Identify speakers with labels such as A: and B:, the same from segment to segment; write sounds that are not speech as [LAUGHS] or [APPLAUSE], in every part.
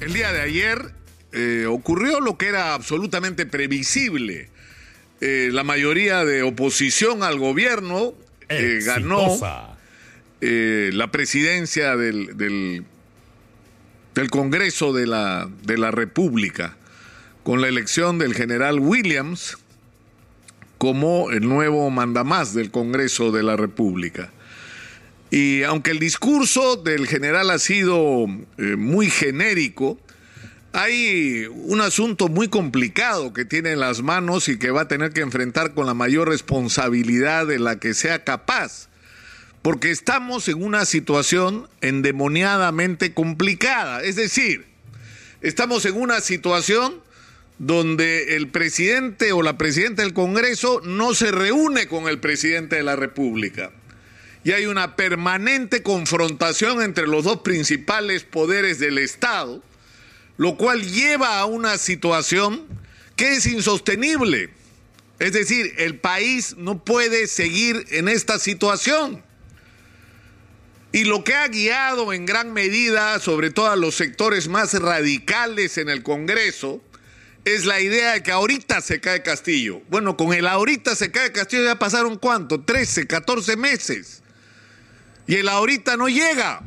A: El día de ayer eh, ocurrió lo que era absolutamente previsible. Eh, la mayoría de oposición al gobierno eh, ganó la presidencia del, del, del Congreso de la, de la República con la elección del general Williams como el nuevo mandamás del Congreso de la República. Y aunque el discurso del general ha sido eh, muy genérico, hay un asunto muy complicado que tiene en las manos y que va a tener que enfrentar con la mayor responsabilidad de la que sea capaz, porque estamos en una situación endemoniadamente complicada, es decir, estamos en una situación donde el presidente o la presidenta del Congreso no se reúne con el presidente de la República y hay una permanente confrontación entre los dos principales poderes del Estado, lo cual lleva a una situación que es insostenible. Es decir, el país no puede seguir en esta situación. Y lo que ha guiado en gran medida, sobre todo a los sectores más radicales en el Congreso, es la idea de que ahorita se cae Castillo. Bueno, con el ahorita se cae Castillo ya pasaron cuánto, 13, 14 meses. Y el ahorita no llega.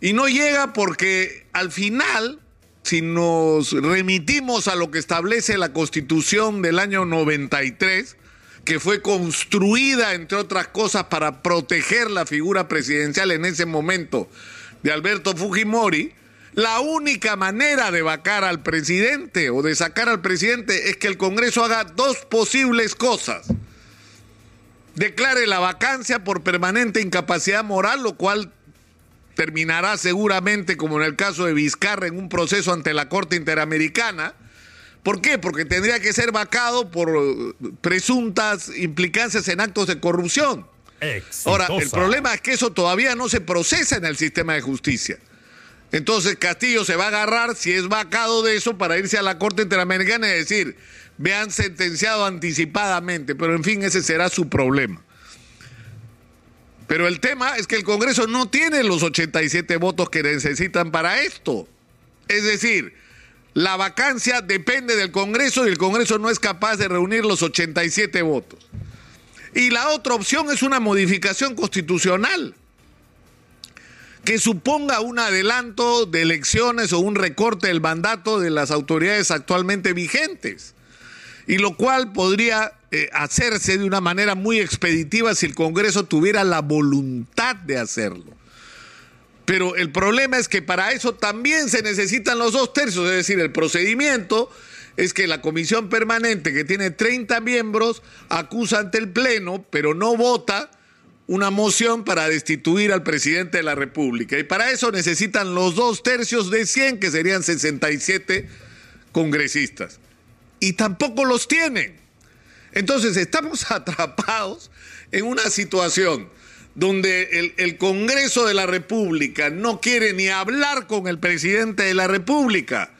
A: Y no llega porque al final, si nos remitimos a lo que establece la constitución del año 93, que fue construida, entre otras cosas, para proteger la figura presidencial en ese momento de Alberto Fujimori, la única manera de vacar al presidente o de sacar al presidente es que el Congreso haga dos posibles cosas declare la vacancia por permanente incapacidad moral, lo cual terminará seguramente, como en el caso de Vizcarra, en un proceso ante la Corte Interamericana. ¿Por qué? Porque tendría que ser vacado por eh, presuntas implicancias en actos de corrupción. Ahora, el problema es que eso todavía no se procesa en el sistema de justicia. Entonces Castillo se va a agarrar, si es vacado de eso, para irse a la Corte Interamericana y decir, me han sentenciado anticipadamente, pero en fin, ese será su problema. Pero el tema es que el Congreso no tiene los 87 votos que necesitan para esto. Es decir, la vacancia depende del Congreso y el Congreso no es capaz de reunir los 87 votos. Y la otra opción es una modificación constitucional que suponga un adelanto de elecciones o un recorte del mandato de las autoridades actualmente vigentes y lo cual podría eh, hacerse de una manera muy expeditiva si el Congreso tuviera la voluntad de hacerlo. Pero el problema es que para eso también se necesitan los dos tercios, es decir, el procedimiento es que la comisión permanente, que tiene 30 miembros, acusa ante el Pleno, pero no vota una moción para destituir al presidente de la República. Y para eso necesitan los dos tercios de 100, que serían 67 congresistas y tampoco los tienen. Entonces estamos [LAUGHS] atrapados en una situación donde el, Congreso de la República no quiere ni hablar con el presidente de la República.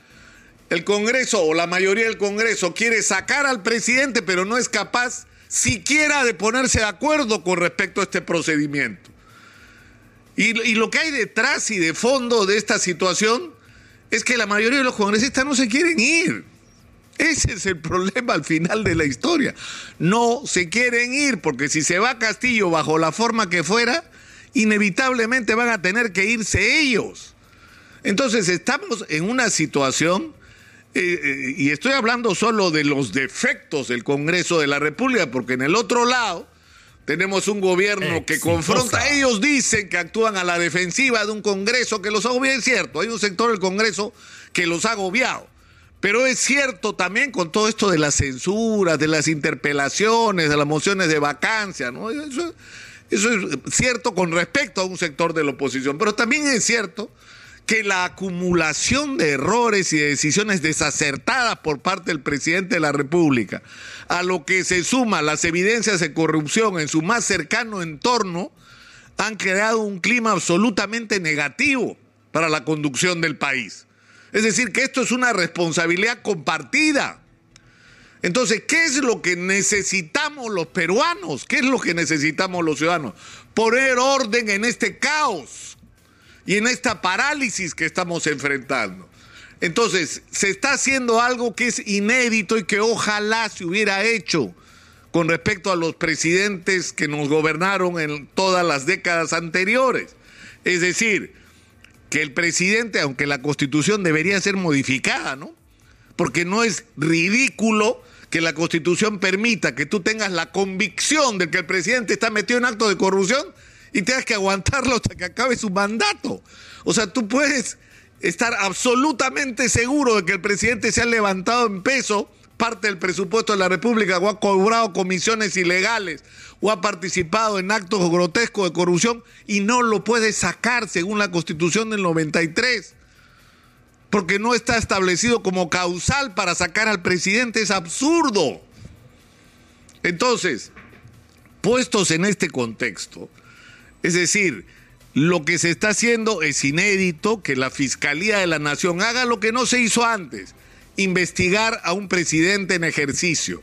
A: El Congreso o la mayoría del Congreso quiere sacar al presidente, pero no es capaz siquiera de ponerse de acuerdo con respecto a este procedimiento. Y, lo que hay detrás y de fondo de esta situación es que la mayoría de los congresistas no se quieren ir. Ese es el [LAUGHS] problema al final de la historia. No se quieren ir porque si se va Castillo bajo la forma que fuera, inevitablemente van a tener que irse ellos. Entonces estamos en una situación, eh, eh, y estoy hablando solo de los defectos del Congreso de la República, porque en el otro lado tenemos un gobierno que confronta, ellos dicen que actúan a la defensiva de un Congreso que los ha agobiado, es cierto, hay un sector del Congreso que los ha agobiado pero es cierto también con todo esto de las censuras, de las interpelaciones, de las mociones de vacancia, ¿no? Eso, eso es cierto con respecto a un sector de la oposición, pero también es cierto que la acumulación de errores y de decisiones desacertadas por parte del presidente de la República, a lo que se suma las evidencias de corrupción en su más cercano entorno, han creado un clima absolutamente negativo para la conducción del país. Es decir, que esto es una responsabilidad compartida. Entonces, ¿qué es lo que necesitamos los peruanos? ¿Qué es lo que necesitamos los ciudadanos? Poner orden en este caos y en esta parálisis que estamos enfrentando. Entonces, se está haciendo algo que es inédito y que ojalá se hubiera hecho con respecto a los presidentes que nos gobernaron en todas las décadas anteriores. Es decir, que el presidente, aunque la constitución debería ser modificada, ¿no? Porque no es ridículo que la constitución permita que tú tengas la convicción de que el presidente está metido en actos de corrupción y tengas que aguantarlo hasta que acabe su mandato. O sea, tú puedes estar absolutamente seguro de que el presidente se ha levantado en peso parte del presupuesto de la República o ha cobrado comisiones ilegales o ha participado en actos grotescos de corrupción y no lo puede sacar según la Constitución del 93 porque no está establecido como causal para sacar al presidente, es absurdo. Entonces, puestos en este contexto, es decir, lo que se está haciendo es inédito, que la Fiscalía de la Nación haga lo que no se hizo antes, investigar a un presidente en ejercicio.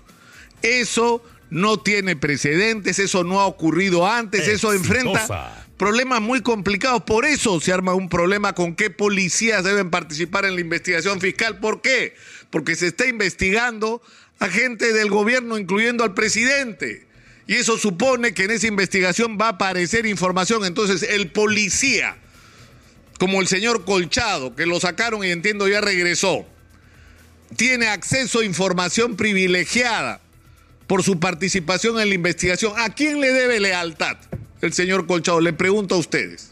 A: Eso no tiene precedentes, eso no ha ocurrido antes, eso enfrenta problemas muy complicados. Por eso se arma un problema con qué policías deben participar en la investigación fiscal. ¿Por qué? Porque se está investigando a gente del gobierno, incluyendo al presidente. Y eso supone que en esa investigación va a aparecer información. Entonces, el policía, como el señor Colchado, que lo sacaron y entiendo ya regresó, tiene acceso a información privilegiada por su participación en la investigación. ¿A quién le debe lealtad? el señor Colchado? Le pregunto a ustedes.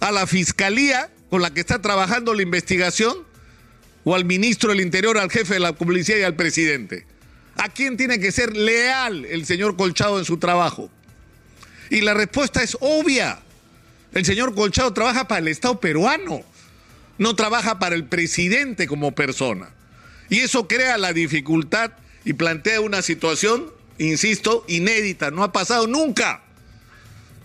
A: ¿A la fiscalía con la que está trabajando la investigación? ¿O al ministro del Interior, al jefe de la policía y al presidente? ¿A quién tiene que ser leal el señor Colchado en su trabajo? Y la respuesta es obvia. El señor Colchado trabaja para el Estado peruano, no trabaja para el presidente como persona. Y eso crea la dificultad y plantea una situación, insisto, inédita, no ha pasado nunca.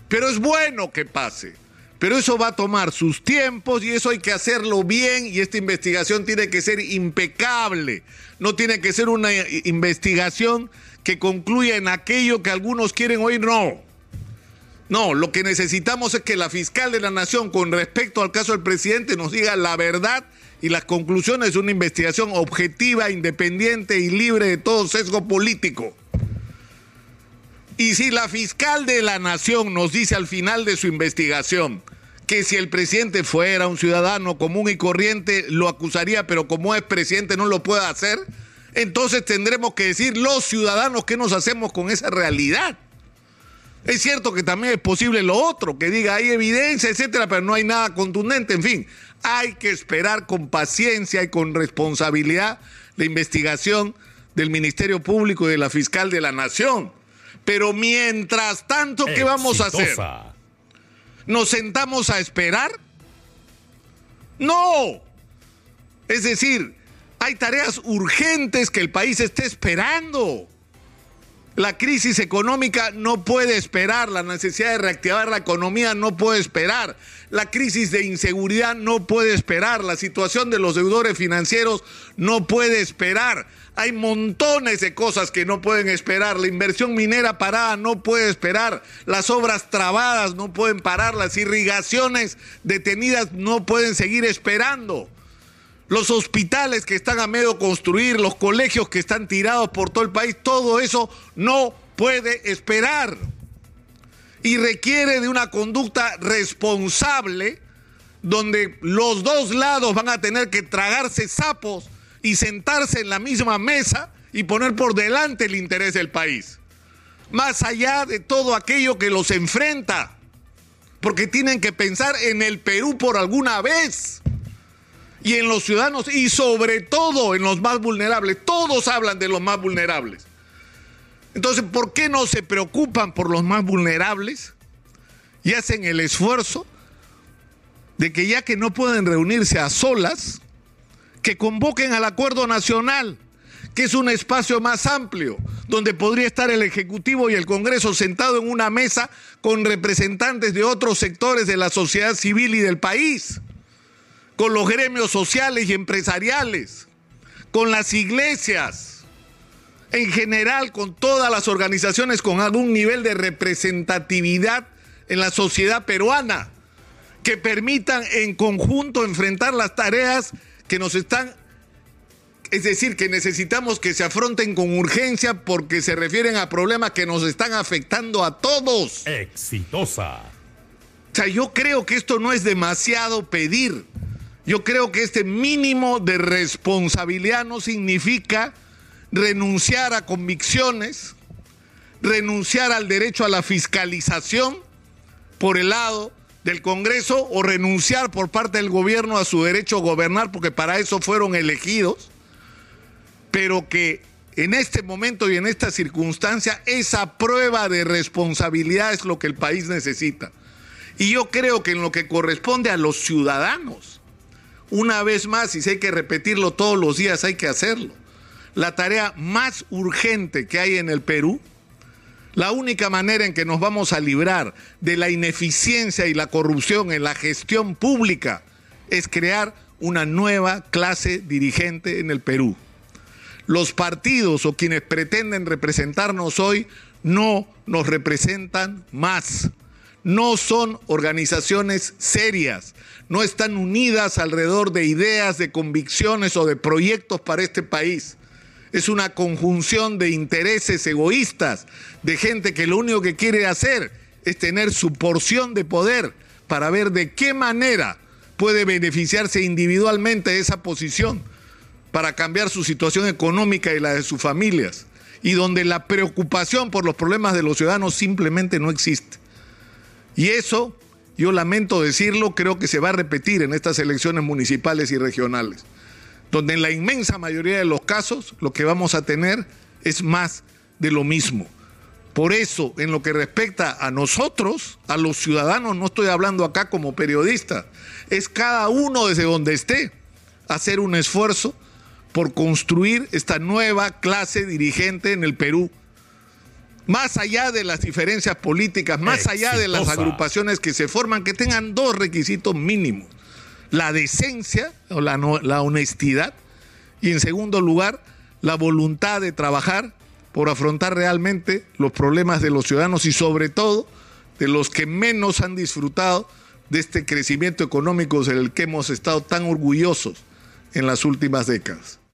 A: Pero es bueno que pase. Pero eso va a tomar sus tiempos y eso hay que hacerlo bien y esta investigación tiene que ser impecable. No tiene que ser una investigación que concluya en aquello que algunos quieren oír, no. No, lo que necesitamos es que la fiscal de la nación con respecto al caso del presidente nos diga la verdad y las conclusiones de una investigación objetiva, independiente y libre de todo sesgo político. Y si la fiscal de la nación nos dice al final de su investigación que si el presidente fuera un ciudadano común y corriente, lo acusaría, pero como es presidente no lo puede hacer, entonces tendremos que decir los ciudadanos qué nos hacemos con esa realidad. Es cierto que también es posible lo otro, que diga hay evidencia, etcétera, pero no hay nada contundente. En fin, hay que esperar con paciencia y con responsabilidad la investigación del Ministerio Público y de la fiscal de la Nación. Pero mientras tanto, ¿qué vamos a hacer? ¿Nos sentamos a esperar? No. Es decir, hay tareas urgentes que el país esté esperando. La crisis económica no puede esperar, la necesidad de reactivar la economía no puede esperar, la crisis de inseguridad no puede esperar, la situación de los deudores financieros no puede esperar. Hay montones de cosas que no pueden esperar. La inversión minera parada no puede esperar. Las obras trabadas no pueden parar. Las irrigaciones detenidas no pueden seguir esperando. Los hospitales que están a medio construir, los colegios que están tirados por todo el país, todo eso no puede esperar. Y requiere de una conducta responsable donde los dos lados van a tener que tragarse sapos y sentarse en la misma mesa y poner por delante el interés del país. Más allá de todo aquello que los enfrenta. Porque tienen que pensar en el Perú por alguna vez. Y en los ciudadanos y sobre todo en los más vulnerables. Todos hablan de los más vulnerables. Entonces, ¿por qué no se preocupan por los más vulnerables? Y hacen el esfuerzo de que ya que no pueden reunirse a solas, que convoquen al acuerdo nacional, que es un espacio más amplio, donde podría estar el Ejecutivo y el Congreso sentado en una mesa con representantes de otros sectores de la sociedad civil y del país, con los gremios sociales y empresariales, con las iglesias, en general con todas las organizaciones con algún nivel de representatividad en la sociedad peruana, que permitan en conjunto enfrentar las tareas que nos están, es decir, que necesitamos que se afronten con urgencia porque se refieren a problemas que nos están afectando a todos.
B: Exitosa.
A: O sea, yo creo que esto no es demasiado pedir. Yo creo que este mínimo de responsabilidad no significa renunciar a convicciones, renunciar al derecho a la fiscalización por el lado del Congreso o renunciar por parte del gobierno a su derecho a gobernar, porque para eso fueron elegidos, pero que en este momento y en esta circunstancia esa prueba de responsabilidad es lo que el país necesita. Y yo creo que en lo que corresponde a los ciudadanos, una vez más, y si hay que repetirlo todos los días, hay que hacerlo. La tarea más urgente que hay en el Perú la única manera en que nos vamos a librar de la ineficiencia y la corrupción en la gestión pública es crear una nueva clase dirigente en el Perú. Los partidos o quienes pretenden representarnos hoy no nos representan más. No son organizaciones serias, no están unidas alrededor de ideas, de convicciones o de proyectos para este país es una conjunción de intereses egoístas, de gente que lo único que quiere hacer es tener su porción de poder para ver de qué manera puede beneficiarse individualmente de esa posición para cambiar su situación económica y la de sus familias, y donde la preocupación por los problemas de los ciudadanos simplemente no existe. Y eso, yo lamento decirlo, creo que se va a repetir en estas elecciones municipales y regionales donde en la inmensa mayoría de los casos lo que vamos a tener es más de lo mismo. Por eso, en lo que respecta a nosotros, a los ciudadanos, no estoy hablando acá como periodista, es cada uno desde donde esté hacer un esfuerzo por construir esta nueva clase dirigente en el Perú. Más allá de las diferencias políticas, más allá de las agrupaciones que se forman, que tengan dos requisitos mínimos la decencia o la, la honestidad y en segundo lugar la voluntad de trabajar por afrontar realmente los problemas de los ciudadanos y sobre todo de los que menos han disfrutado de este crecimiento económico del que hemos estado tan orgullosos en las últimas décadas.